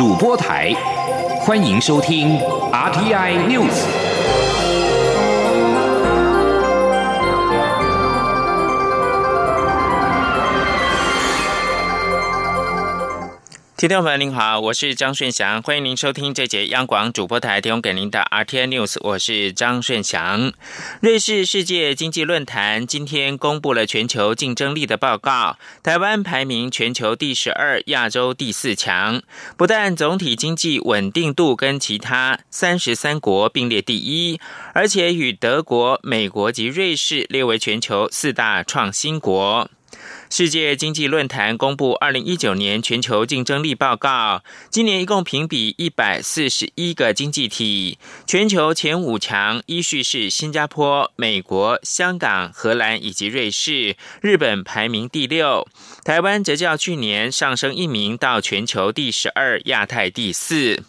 主播台，欢迎收听 RTI News。听众朋友您好，我是张顺祥，欢迎您收听这节央广主播台提供给您的 RTN News，我是张顺祥。瑞士世界经济论坛今天公布了全球竞争力的报告，台湾排名全球第十二，亚洲第四强。不但总体经济稳定度跟其他三十三国并列第一，而且与德国、美国及瑞士列为全球四大创新国。世界经济论坛公布二零一九年全球竞争力报告，今年一共评比一百四十一个经济体，全球前五强依序是新加坡、美国、香港、荷兰以及瑞士，日本排名第六，台湾则较去年上升一名到全球第十二，亚太第四。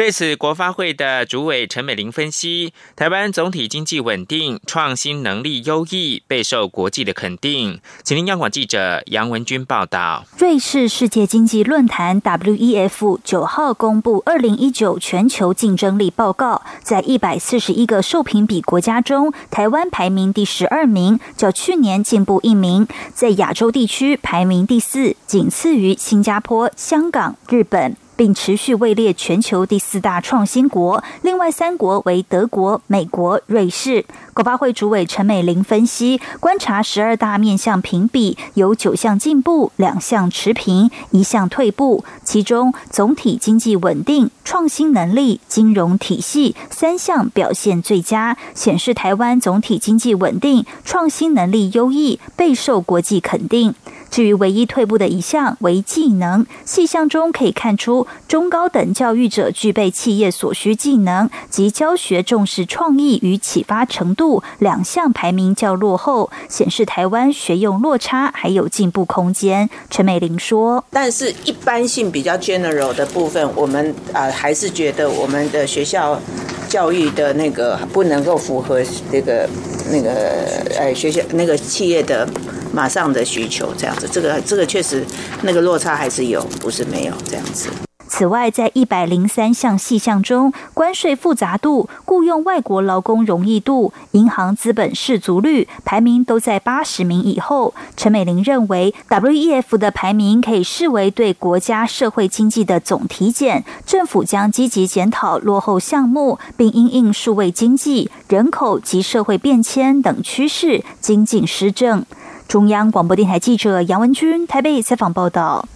对此，国发会的主委陈美玲分析，台湾总体经济稳定，创新能力优异，备受国际的肯定。请听央广记者杨文君报道。瑞士世界经济论坛 （WEF） 九号公布二零一九全球竞争力报告，在一百四十一个受评比国家中，台湾排名第十二名，较去年进步一名，在亚洲地区排名第四，仅次于新加坡、香港、日本。并持续位列全球第四大创新国，另外三国为德国、美国、瑞士。国发会主委陈美玲分析，观察十二大面向评比，有九项进步，两项持平，一项退步。其中，总体经济稳定、创新能力、金融体系三项表现最佳，显示台湾总体经济稳定、创新能力优异，备受国际肯定。至于唯一退步的一项为技能，细项中可以看出，中高等教育者具备企业所需技能及教学重视创意与启发程度两项排名较落后，显示台湾学用落差还有进步空间。陈美玲说：“但是一般性比较 general 的部分，我们啊还是觉得我们的学校教育的那个不能够符合这个那个呃学校那个企业的。”马上的需求这样子，这个这个确实那个落差还是有，不是没有这样子。此外，在一百零三项细项中，关税复杂度、雇佣外国劳工容易度、银行资本适足率排名都在八十名以后。陈美玲认为，WEF 的排名可以视为对国家社会经济的总体检，政府将积极检讨落后项目，并因应数位经济、人口及社会变迁等趋势，精进施政。中央广播电台记者杨文君台北采访报道：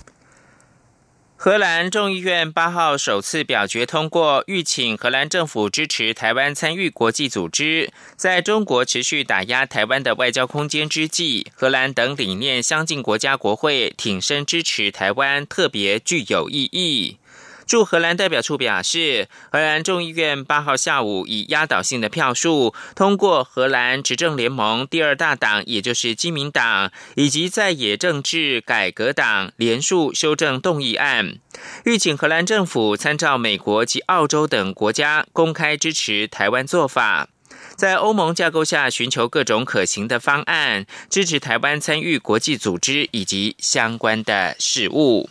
荷兰众议院八号首次表决通过，预请荷兰政府支持台湾参与国际组织。在中国持续打压台湾的外交空间之际，荷兰等理念相近国家国会挺身支持台湾，特别具有意义。驻荷兰代表处表示，荷兰众议院八号下午以压倒性的票数通过荷兰执政联盟第二大党，也就是基民党以及在野政治改革党联署修正动议案，欲请荷兰政府参照美国及澳洲等国家公开支持台湾做法，在欧盟架构下寻求各种可行的方案，支持台湾参与国际组织以及相关的事务。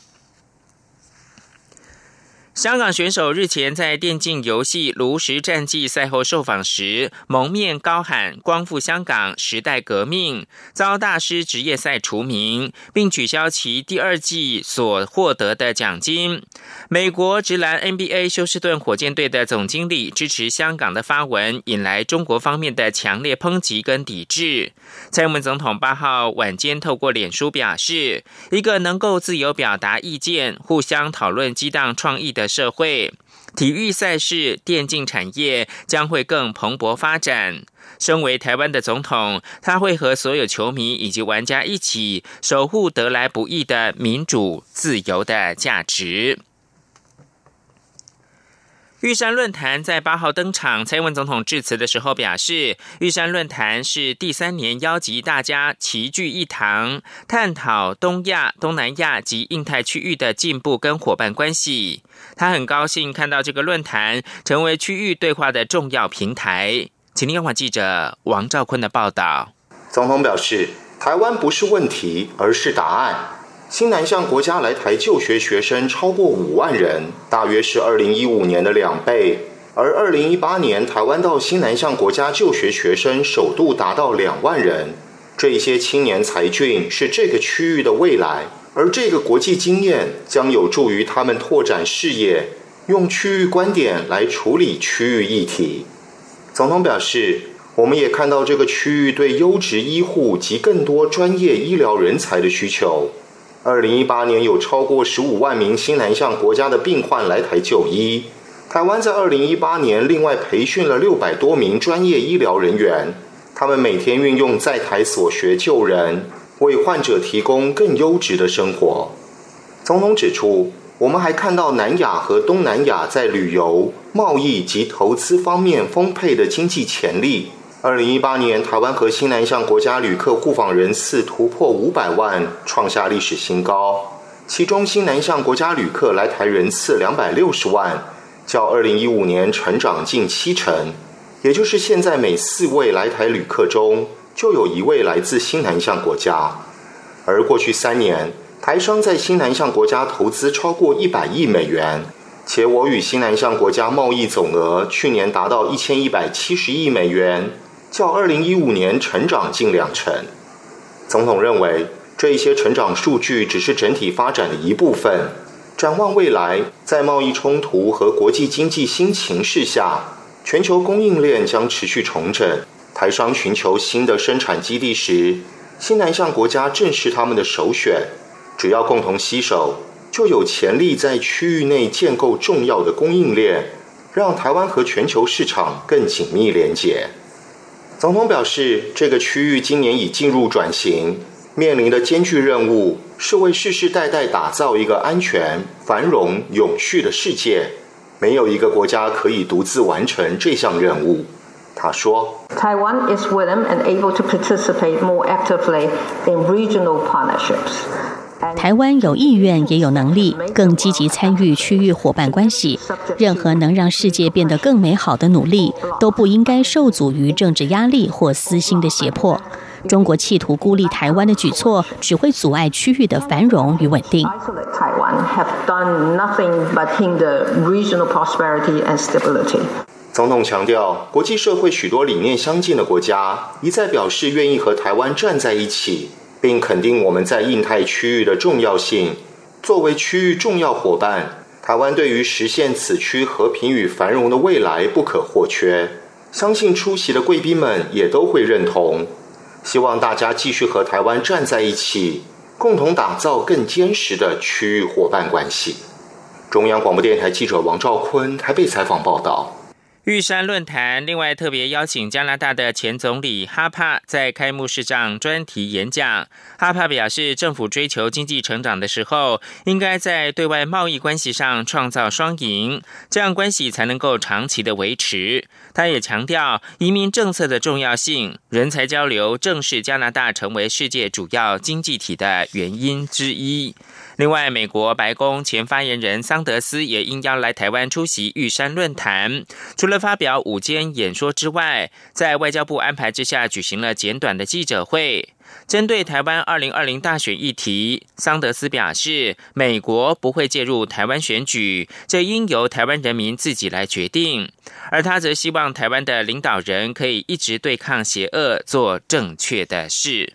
香港选手日前在电竞游戏《炉石战记》赛后受访时，蒙面高喊“光复香港，时代革命”，遭大师职业赛除名，并取消其第二季所获得的奖金。美国直男 NBA 休斯顿火箭队的总经理支持香港的发文，引来中国方面的强烈抨击跟抵制。蔡英文总统八号晚间透过脸书表示：“一个能够自由表达意见、互相讨论、激荡创意的。”社会体育赛事、电竞产业将会更蓬勃发展。身为台湾的总统，他会和所有球迷以及玩家一起守护得来不易的民主、自由的价值。玉山论坛在八号登场，蔡英文总统致辞的时候表示，玉山论坛是第三年邀集大家齐聚一堂，探讨东亚、东南亚及印太区域的进步跟伙伴关系。他很高兴看到这个论坛成为区域对话的重要平台。请听央记者王兆坤的报道。总统表示，台湾不是问题，而是答案。新南向国家来台就学学生超过五万人，大约是二零一五年的两倍。而二零一八年，台湾到新南向国家就学学生首度达到两万人。这些青年才俊是这个区域的未来，而这个国际经验将有助于他们拓展视野，用区域观点来处理区域议题。总统表示，我们也看到这个区域对优质医护及更多专业医疗人才的需求。二零一八年有超过十五万名新南向国家的病患来台就医。台湾在二零一八年另外培训了六百多名专业医疗人员，他们每天运用在台所学救人，为患者提供更优质的生活。总统指出，我们还看到南亚和东南亚在旅游、贸易及投资方面丰沛的经济潜力。二零一八年，台湾和新南向国家旅客互访人次突破五百万，创下历史新高。其中，新南向国家旅客来台人次两百六十万。较二零一五年成长近七成，也就是现在每四位来台旅客中就有一位来自新南向国家。而过去三年，台商在新南向国家投资超过一百亿美元，且我与新南向国家贸易总额去年达到一千一百七十亿美元，较二零一五年成长近两成。总统认为，这一些成长数据只是整体发展的一部分。展望未来，在贸易冲突和国际经济新情势下，全球供应链将持续重整。台商寻求新的生产基地时，新南向国家正是他们的首选。只要共同携手，就有潜力在区域内建构重要的供应链，让台湾和全球市场更紧密连结。总统表示，这个区域今年已进入转型。面临的艰巨任务是为世世代代打造一个安全、繁荣、永续的世界。没有一个国家可以独自完成这项任务。他说：“Taiwan is willing and able to participate more actively in regional partnerships。”台湾有意愿，也有能力，更积极参与区域伙伴关系。任何能让世界变得更美好的努力，都不应该受阻于政治压力或私心的胁迫。中国企图孤立台湾的举措，只会阻碍区域的繁荣与稳定。总统强调，国际社会许多理念相近的国家一再表示愿意和台湾站在一起，并肯定我们在印太区域的重要性。作为区域重要伙伴，台湾对于实现此区和平与繁荣的未来不可或缺。相信出席的贵宾们也都会认同。希望大家继续和台湾站在一起，共同打造更坚实的区域伙伴关系。中央广播电台记者王兆坤台北采访报道。玉山论坛另外特别邀请加拿大的前总理哈帕在开幕式上专题演讲。哈帕表示，政府追求经济成长的时候，应该在对外贸易关系上创造双赢，这样关系才能够长期的维持。他也强调移民政策的重要性，人才交流正是加拿大成为世界主要经济体的原因之一。另外，美国白宫前发言人桑德斯也应邀来台湾出席玉山论坛。除了发表午间演说之外，在外交部安排之下，举行了简短的记者会。针对台湾二零二零大选议题，桑德斯表示，美国不会介入台湾选举，这应由台湾人民自己来决定。而他则希望台湾的领导人可以一直对抗邪恶，做正确的事。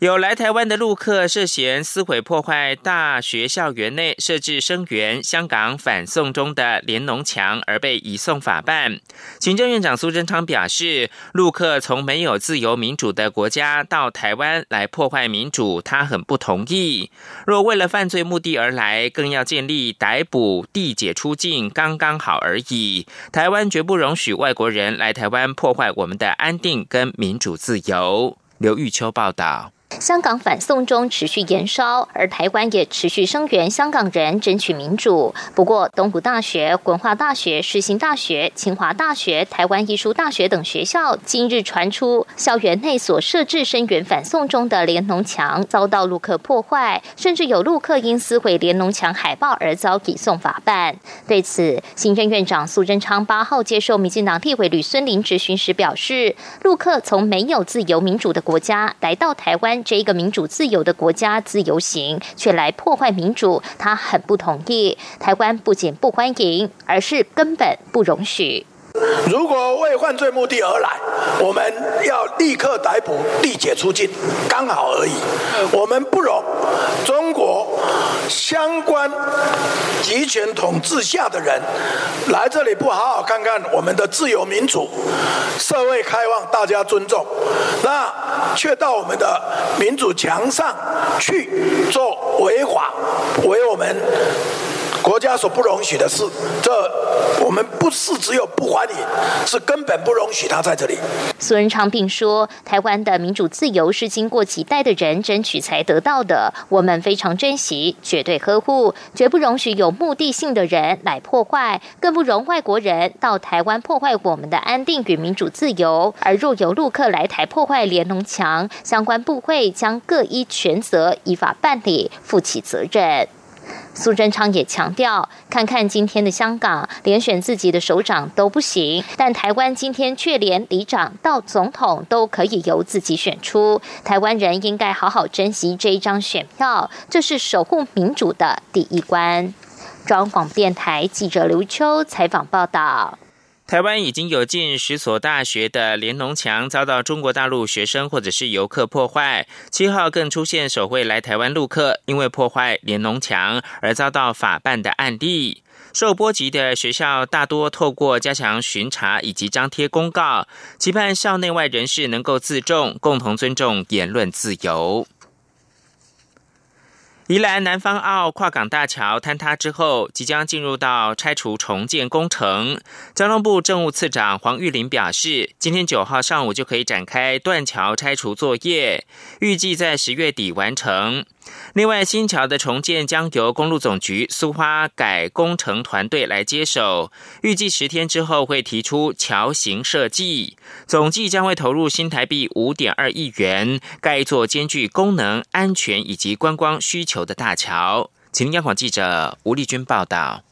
有来台湾的陆客涉嫌撕毁破坏大学校园内设置声援香港反送中的联农墙，而被移送法办。行政院长苏贞昌表示，陆客从没有自由民主的国家到台湾来破坏民主，他很不同意。若为了犯罪目的而来，更要建立逮捕、递解出境，刚刚好而已。台湾绝不容许外国人来台湾破坏我们的安定跟民主自由。刘玉秋报道。香港反送中持续延烧，而台湾也持续声援香港人争取民主。不过，东吴大学、文化大学、世新大学、清华大学、台湾艺术大学等学校今日传出，校园内所设置声援反送中的联农墙遭到陆客破坏，甚至有陆客因撕毁联农墙海报而遭移送法办。对此，行政院长苏贞昌八号接受民进党立委吕孙林质询时表示，陆客从没有自由民主的国家来到台湾。这一个民主自由的国家自由行，却来破坏民主，他很不同意。台湾不仅不欢迎，而是根本不容许。如果为犯罪目的而来，我们要立刻逮捕、立解出境，刚好而已。我们不容中国相关集权统治下的人来这里不好好看看我们的自由民主、社会开放、大家尊重，那却到我们的民主墙上去做违法、为我们。国家所不容许的事，这我们不是只有不欢迎，是根本不容许他在这里。苏仁昌并说，台湾的民主自由是经过几代的人争取才得到的，我们非常珍惜，绝对呵护，绝不容许有目的性的人来破坏，更不容外国人到台湾破坏我们的安定与民主自由。而若有陆客来台破坏联农墙，相关部会将各依全责依法办理，负起责任。苏贞昌也强调，看看今天的香港，连选自己的首长都不行，但台湾今天却连里长到总统都可以由自己选出。台湾人应该好好珍惜这一张选票，这是守护民主的第一关。中央广播电台记者刘秋采访报道。台湾已经有近十所大学的联农墙遭到中国大陆学生或者是游客破坏。七号更出现首位来台湾陆客因为破坏联农墙而遭到法办的案例。受波及的学校大多透过加强巡查以及张贴公告，期盼校内外人士能够自重，共同尊重言论自由。宜兰南方澳跨港大桥坍塌之后，即将进入到拆除重建工程。交通部政务次长黄玉林表示，今天九号上午就可以展开断桥拆除作业，预计在十月底完成。另外，新桥的重建将由公路总局苏花改工程团队来接手，预计十天之后会提出桥型设计，总计将会投入新台币五点二亿元，盖一座兼具功能、安全以及观光需求的大桥。请央广记者吴丽君报道。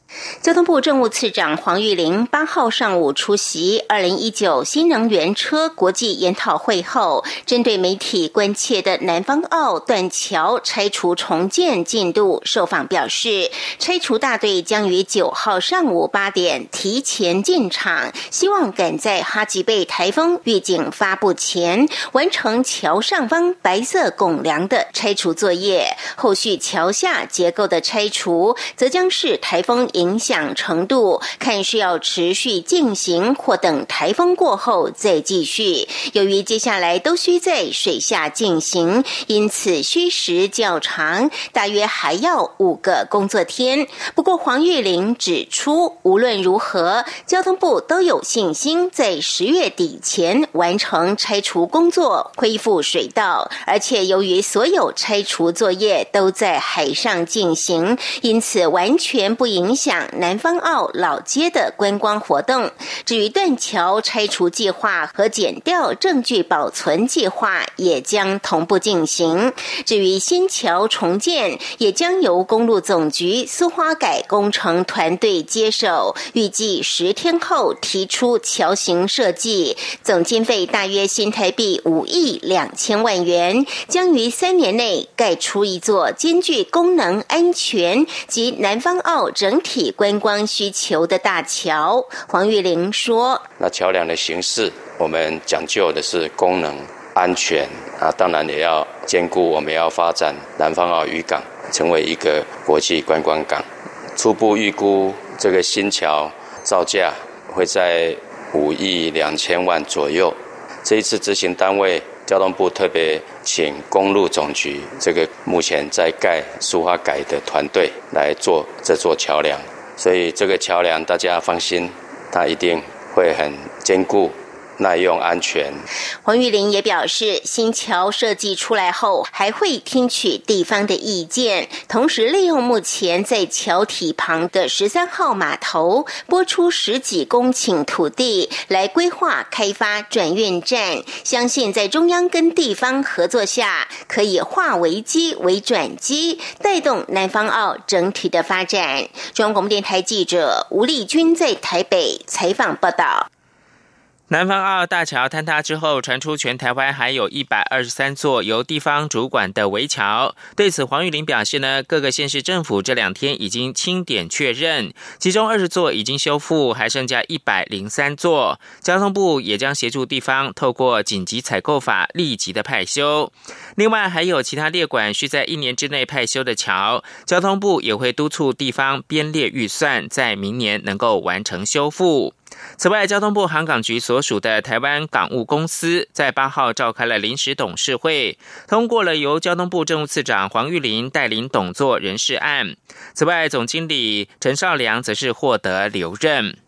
交通部政务次长黄玉玲八号上午出席二零一九新能源车国际研讨会后，针对媒体关切的南方澳断桥拆除重建进度，受访表示，拆除大队将于九号上午八点提前进场，希望赶在哈吉贝台风预警发布前完成桥上方白色拱梁的拆除作业。后续桥下结构的拆除，则将是台风。影响程度看是要持续进行，或等台风过后再继续。由于接下来都需在水下进行，因此需时较长，大约还要五个工作天。不过黄玉玲指出，无论如何，交通部都有信心在十月底前完成拆除工作，恢复水道。而且由于所有拆除作业都在海上进行，因此完全不影响。南方澳老街的观光活动，至于断桥拆除计划和剪掉证据保存计划也将同步进行。至于新桥重建，也将由公路总局苏花改工程团队接手，预计十天后提出桥型设计，总经费大约新台币五亿两千万元，将于三年内盖出一座兼具功能、安全及南方澳整体体。观光需求的大桥，黄玉玲说：“那桥梁的形式，我们讲究的是功能、安全啊，当然也要兼顾我们要发展南方澳渔港，成为一个国际观光港。初步预估，这个新桥造价会在五亿两千万左右。这一次执行单位，交通部特别请公路总局这个目前在盖苏花改的团队来做这座桥梁。”所以这个桥梁，大家放心，它一定会很坚固。耐用、安全。黄玉玲也表示，新桥设计出来后，还会听取地方的意见，同时利用目前在桥体旁的十三号码头拨出十几公顷土地来规划开发转运站。相信在中央跟地方合作下，可以化危机为转机，带动南方澳整体的发展。中央广播电台记者吴丽君在台北采访报道。南方澳大桥坍塌之后，传出全台湾还有一百二十三座由地方主管的围桥。对此，黄玉玲表示呢，各个县市政府这两天已经清点确认，其中二十座已经修复，还剩下一百零三座。交通部也将协助地方透过紧急采购法立即的派修。另外，还有其他列管需在一年之内派修的桥，交通部也会督促地方编列预算，在明年能够完成修复。此外，交通部航港局所属的台湾港务公司在八号召开了临时董事会，通过了由交通部政务次长黄玉林带领董座人事案。此外，总经理陈少良则是获得留任。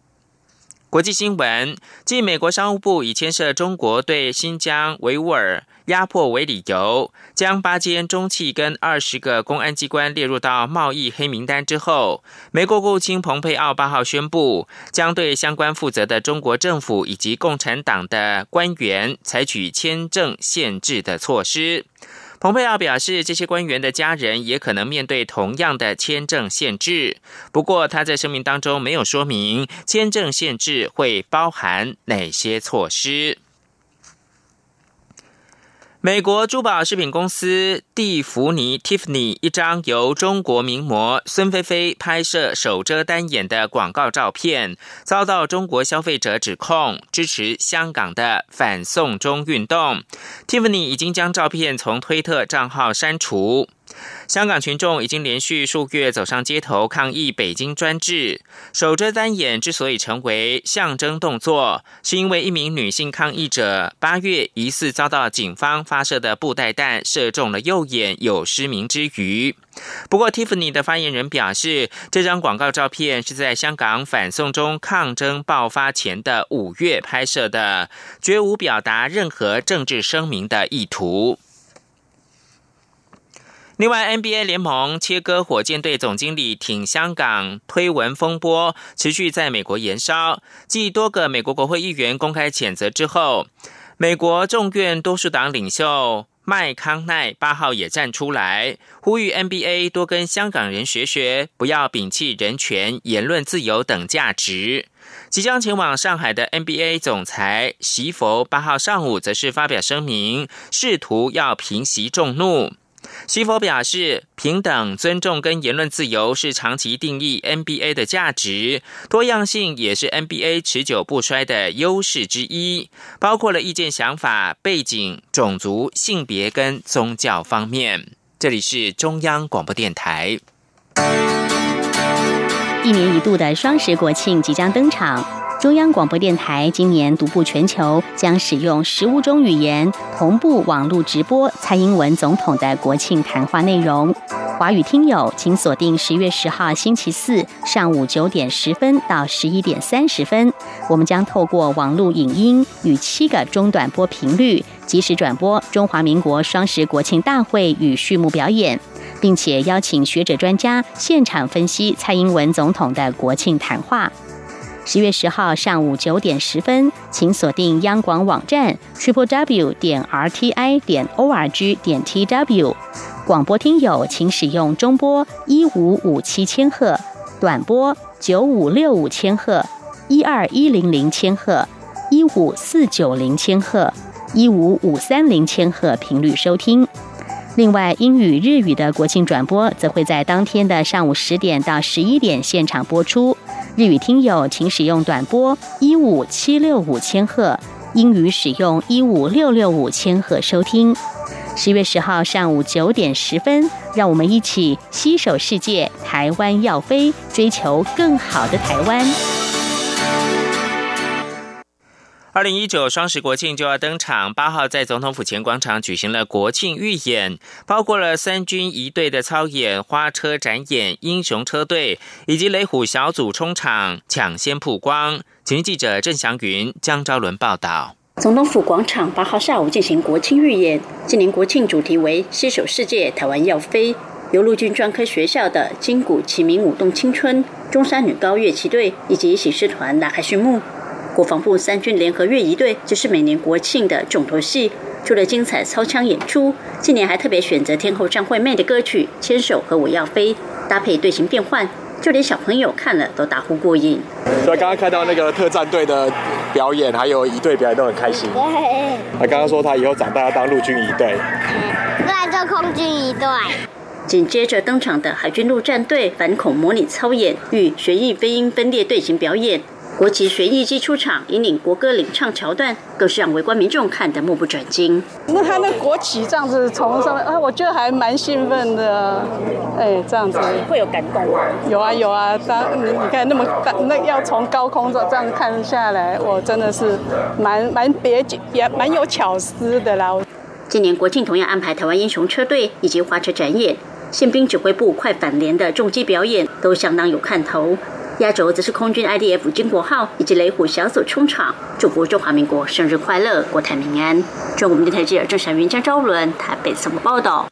国际新闻：继美国商务部以牵涉中国对新疆维吾尔压迫为理由，将八间中企跟二十个公安机关列入到贸易黑名单之后，美国国务卿蓬佩奥八号宣布，将对相关负责的中国政府以及共产党的官员采取签证限制的措施。蓬佩奥表示，这些官员的家人也可能面对同样的签证限制。不过，他在声明当中没有说明签证限制会包含哪些措施。美国珠宝饰品公司蒂芙尼 （Tiffany） 一张由中国名模孙菲菲拍摄手遮单眼的广告照片，遭到中国消费者指控支持香港的反送中运动。Tiffany 已经将照片从推特账号删除。香港群众已经连续数月走上街头抗议北京专制。守着单眼之所以成为象征动作，是因为一名女性抗议者八月疑似遭到警方发射的布袋弹射中了右眼，有失明之余。不过，Tiffany 的发言人表示，这张广告照片是在香港反送中抗争爆发前的五月拍摄的，绝无表达任何政治声明的意图。另外，NBA 联盟切割火箭队总经理挺香港推文风波持续在美国延烧。继多个美国国会议员公开谴责之后，美国众院多数党领袖麦康奈八号也站出来，呼吁 NBA 多跟香港人学学，不要摒弃人权、言论自由等价值。即将前往上海的 NBA 总裁席佛八号上午则是发表声明，试图要平息众怒。西佛表示，平等、尊重跟言论自由是长期定义 NBA 的价值，多样性也是 NBA 持久不衰的优势之一，包括了意见、想法、背景、种族、性别跟宗教方面。这里是中央广播电台。一年一度的双十国庆即将登场。中央广播电台今年独步全球，将使用十五种语言同步网络直播蔡英文总统的国庆谈话内容。华语听友请锁定十月十号星期四上午九点十分到十一点三十分，我们将透过网络影音与七个中短波频率，及时转播中华民国双十国庆大会与序幕表演，并且邀请学者专家现场分析蔡英文总统的国庆谈话。十月十号上午九点十分，请锁定央广网站 triple w 点 r t i 点 o r g 点 t w。广播听友请使用中波一五五七千赫、短波九五六五千赫、一二一零零千赫、一五四九零千赫、一五五三零千赫频率收听。另外，英语、日语的国庆转播则会在当天的上午十点到十一点现场播出。日语听友请使用短波一五七六五千赫，英语使用一五六六五千赫收听。十月十号上午九点十分，让我们一起携手世界，台湾要飞，追求更好的台湾。二零一九双十国庆就要登场，八号在总统府前广场举行了国庆预演，包括了三军一队的操演、花车展演、英雄车队以及雷虎小组冲场抢先曝光。请记者郑祥云、江昭伦报道。总统府广场八号下午进行国庆预演，今年国庆主题为“携手世界，台湾要飞”，由陆军专科学校的金鼓齐鸣舞动青春、中山女高乐器队以及喜事团拉开序幕。国防部三军联合乐仪队就是每年国庆的重头戏。除了精彩操枪演出，今年还特别选择天后张惠妹的歌曲《牵手和我要飞》，搭配队形变换，就连小朋友看了都大呼过瘾。所以刚刚看到那个特战队的表演，还有一队表演都很开心。对。他刚刚说他以后长大要当陆军一队。嗯，来做空军一队。紧接着登场的海军陆战队反恐模拟操演与学艺飞鹰分列队形表演。国旗学艺机出场，引领国歌领唱桥段，更是让围观民众看得目不转睛。那他那国旗这样子从上面啊，我觉得还蛮兴奋的。哎，这样子会有感动吗？有啊有啊，当你你看那么大，那要从高空这这样看下来，我真的是蛮蛮别也蛮有巧思的啦。今年国庆同样安排台湾英雄车队以及花车展演，宪兵指挥部快反连的重机表演都相当有看头。压轴则是空军 IDF 金国号以及雷虎小组冲场，祝福中华民国生日快乐，国泰民安。中国电台记者郑祥云、江昭伦台北怎么报道？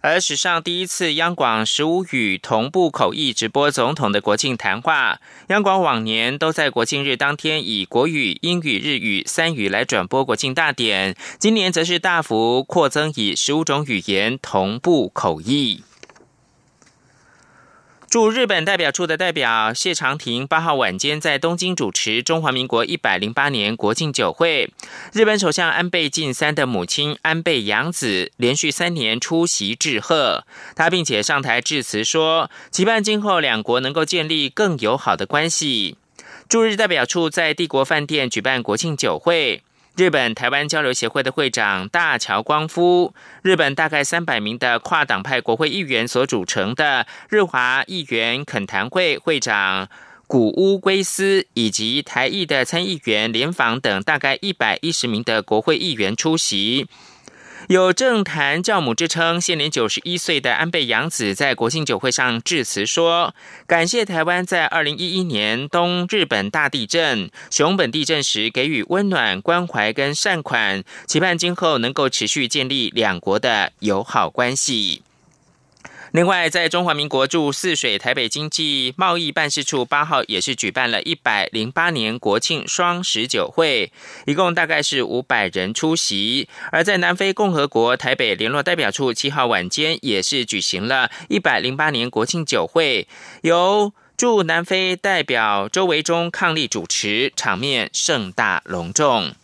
而史上第一次央广十五语同步口译直播总统的国庆谈话，央广往年都在国庆日当天以国语、英语、日语三语来转播国庆大典，今年则是大幅扩增以十五种语言同步口译。驻日本代表处的代表谢长廷八号晚间在东京主持中华民国一百零八年国庆酒会。日本首相安倍晋三的母亲安倍洋子连续三年出席致贺，他并且上台致辞说，期盼今后两国能够建立更友好的关系。驻日代表处在帝国饭店举办国庆酒会。日本台湾交流协会的会长大桥光夫，日本大概三百名的跨党派国会议员所组成的日华议员恳谈会会长古屋圭司，以及台裔的参议员联访等大概一百一十名的国会议员出席。有政坛教母之称、现年九十一岁的安倍洋子在国庆酒会上致辞说：“感谢台湾在二零一一年东日本大地震、熊本地震时给予温暖、关怀跟善款，期盼今后能够持续建立两国的友好关系。”另外，在中华民国驻泗水台北经济贸易办事处八号也是举办了一百零八年国庆双十酒会，一共大概是五百人出席。而在南非共和国台北联络代表处七号晚间也是举行了一百零八年国庆酒会，由驻南非代表周维忠伉俪主持，场面盛大隆重。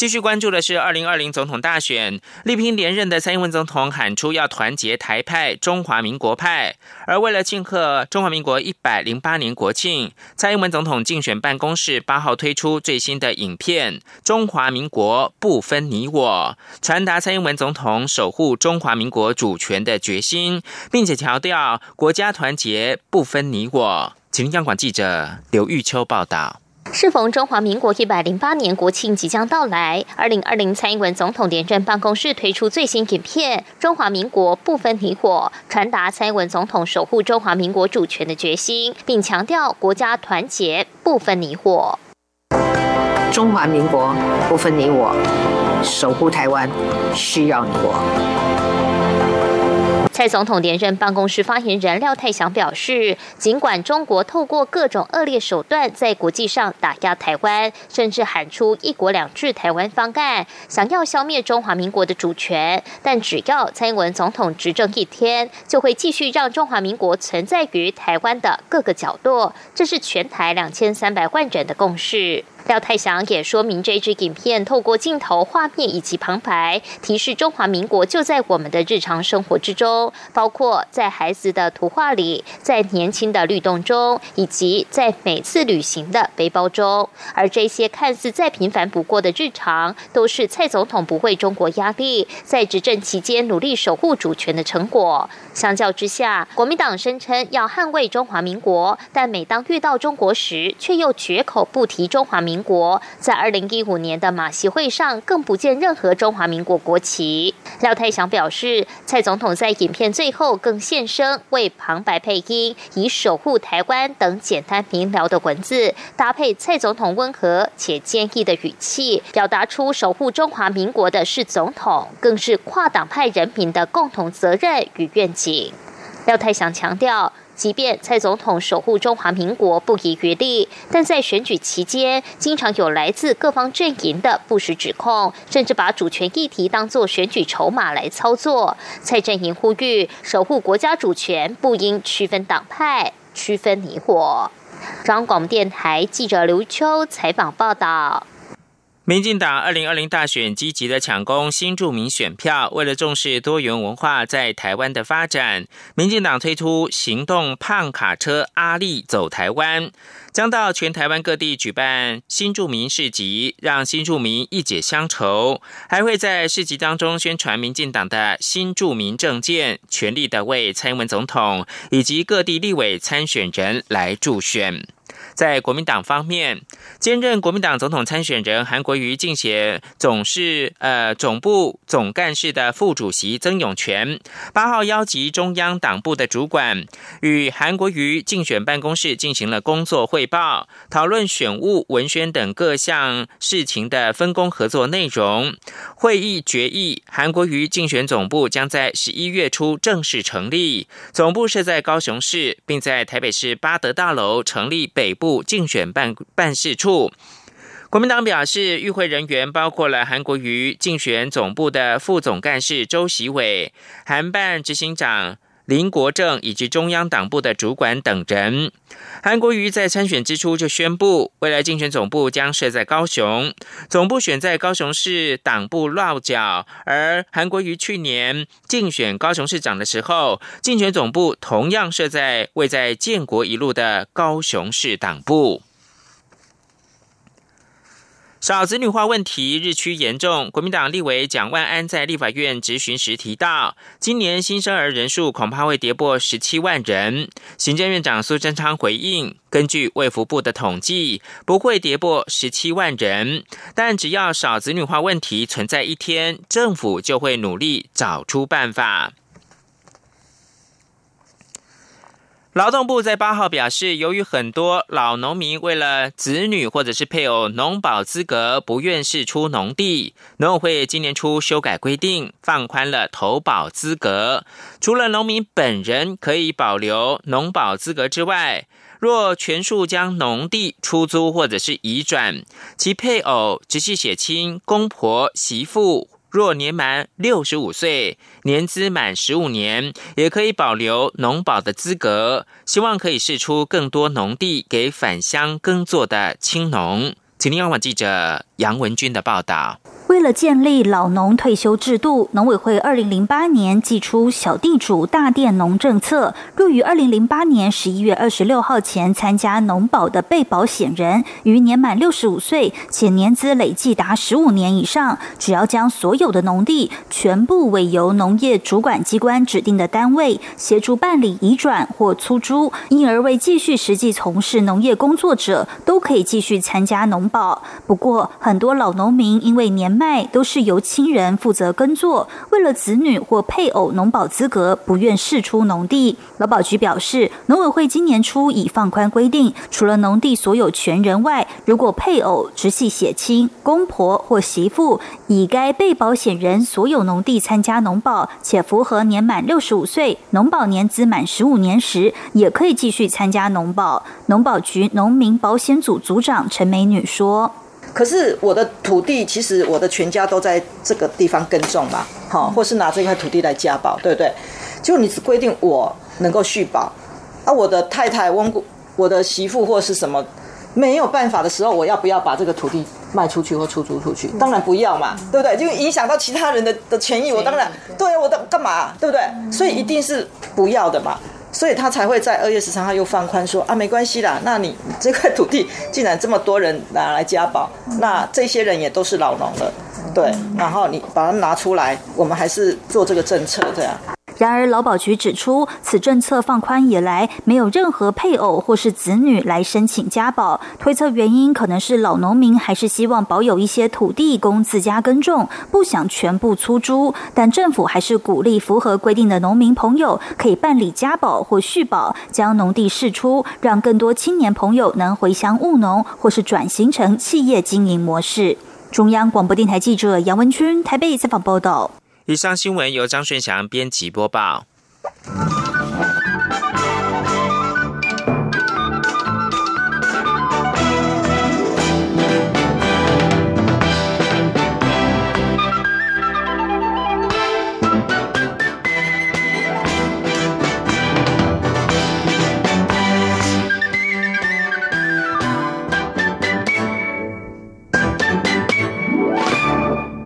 继续关注的是二零二零总统大选，力拼连任的蔡英文总统喊出要团结台派、中华民国派。而为了庆贺中华民国一百零八年国庆，蔡英文总统竞选办公室八号推出最新的影片《中华民国不分你我》，传达蔡英文总统守护中华民国主权的决心，并且强调国家团结不分你我。请央广记者刘玉秋报道。适逢中华民国一百零八年国庆即将到来，二零二零蔡英文总统连任办公室推出最新影片《中华民国不分你我》，传达蔡英文总统守护中华民国主权的决心，并强调国家团结不分你我。中华民国不分你我，守护台湾需要你我。蔡总统连任办公室发言人廖泰祥表示，尽管中国透过各种恶劣手段在国际上打压台湾，甚至喊出“一国两制”台湾方案，想要消灭中华民国的主权，但只要蔡英文总统执政一天，就会继续让中华民国存在于台湾的各个角落。这是全台两千三百万人的共识。廖太祥也说明，这支影片透过镜头、画面以及旁白，提示中华民国就在我们的日常生活之中，包括在孩子的图画里，在年轻的律动中，以及在每次旅行的背包中。而这些看似再平凡不过的日常，都是蔡总统不畏中国压力，在执政期间努力守护主权的成果。相较之下，国民党声称要捍卫中华民国，但每当遇到中国时，却又绝口不提中华民国。在二零一五年的马席会上，更不见任何中华民国国旗。廖太祥表示，蔡总统在影片最后更现身，为旁白配音，以“守护台湾”等简单明了的文字，搭配蔡总统温和且坚毅的语气，表达出守护中华民国的是总统，更是跨党派人民的共同责任与愿景。廖太祥强调。即便蔡总统守护中华民国不遗余力，但在选举期间，经常有来自各方阵营的不实指控，甚至把主权议题当作选举筹码来操作。蔡阵营呼吁，守护国家主权不应区分党派、区分你我。中央广播电台记者刘秋采访报道。民进党二零二零大选积极的抢攻新住民选票，为了重视多元文化在台湾的发展，民进党推出行动胖卡车阿力走台湾，将到全台湾各地举办新住民市集，让新住民一解乡愁，还会在市集当中宣传民进党的新住民政见，全力的为蔡英文总统以及各地立委参选人来助选。在国民党方面，兼任国民党总统参选人韩国瑜竞选总是呃总部总干事的副主席曾永权，八号邀集中央党部的主管与韩国瑜竞选办公室进行了工作汇报，讨论选务、文宣等各项事情的分工合作内容。会议决议，韩国瑜竞选总部将在十一月初正式成立，总部设在高雄市，并在台北市八德大楼成立北。部竞选办办事处，国民党表示，与会人员包括了韩国瑜竞选总部的副总干事周习伟、韩办执行长林国正以及中央党部的主管等人。韩国瑜在参选之初就宣布，未来竞选总部将设在高雄，总部选在高雄市党部落脚。而韩国瑜去年竞选高雄市长的时候，竞选总部同样设在位在建国一路的高雄市党部。少子女化问题日趋严重，国民党立委蒋万安在立法院质询时提到，今年新生儿人数恐怕会跌破十七万人。行政院长苏贞昌回应，根据卫福部的统计，不会跌破十七万人，但只要少子女化问题存在一天，政府就会努力找出办法。劳动部在八号表示，由于很多老农民为了子女或者是配偶农保资格，不愿释出农地，农委会今年初修改规定，放宽了投保资格。除了农民本人可以保留农保资格之外，若全数将农地出租或者是移转，其配偶、直系血亲、公婆、媳妇。若年满六十五岁，年资满十五年，也可以保留农保的资格。希望可以释出更多农地给返乡耕作的青农。请听央广记者杨文军的报道。为了建立老农退休制度，农委会二零零八年寄出小地主大佃农政策，若于二零零八年十一月二十六号前参加农保的被保险人，于年满六十五岁且年资累计达十五年以上，只要将所有的农地全部委由农业主管机关指定的单位协助办理移转或出租，因而为继续实际从事农业工作者，都可以继续参加农保。不过，很多老农民因为年卖都是由亲人负责耕作，为了子女或配偶农保资格，不愿释出农地。劳保局表示，农委会今年初已放宽规定，除了农地所有权人外，如果配偶、直系血亲、公婆或媳妇以该被保险人所有农地参加农保，且符合年满六十五岁、农保年资满十五年时，也可以继续参加农保。农保局农民保险组组长陈美女说。可是我的土地，其实我的全家都在这个地方耕种嘛，好，或是拿这块土地来家保，对不对？就你只规定我能够续保，啊，我的太太、翁我的媳妇或是什么没有办法的时候，我要不要把这个土地卖出去或出租出去？当然不要嘛，对不对？就影响到其他人的的权益，我当然对我的干嘛，对不对？所以一定是不要的嘛。所以他才会在二月十三号又放宽说啊，没关系啦，那你这块土地既然这么多人拿来加保，那这些人也都是老农了，对，然后你把它拿出来，我们还是做这个政策这样。然而，劳保局指出，此政策放宽以来，没有任何配偶或是子女来申请家保。推测原因可能是老农民还是希望保有一些土地供自家耕种，不想全部出租。但政府还是鼓励符合规定的农民朋友可以办理家保或续保，将农地释出，让更多青年朋友能回乡务农，或是转型成企业经营模式。中央广播电台记者杨文君台北采访报道。以上新闻由张顺祥编辑播报。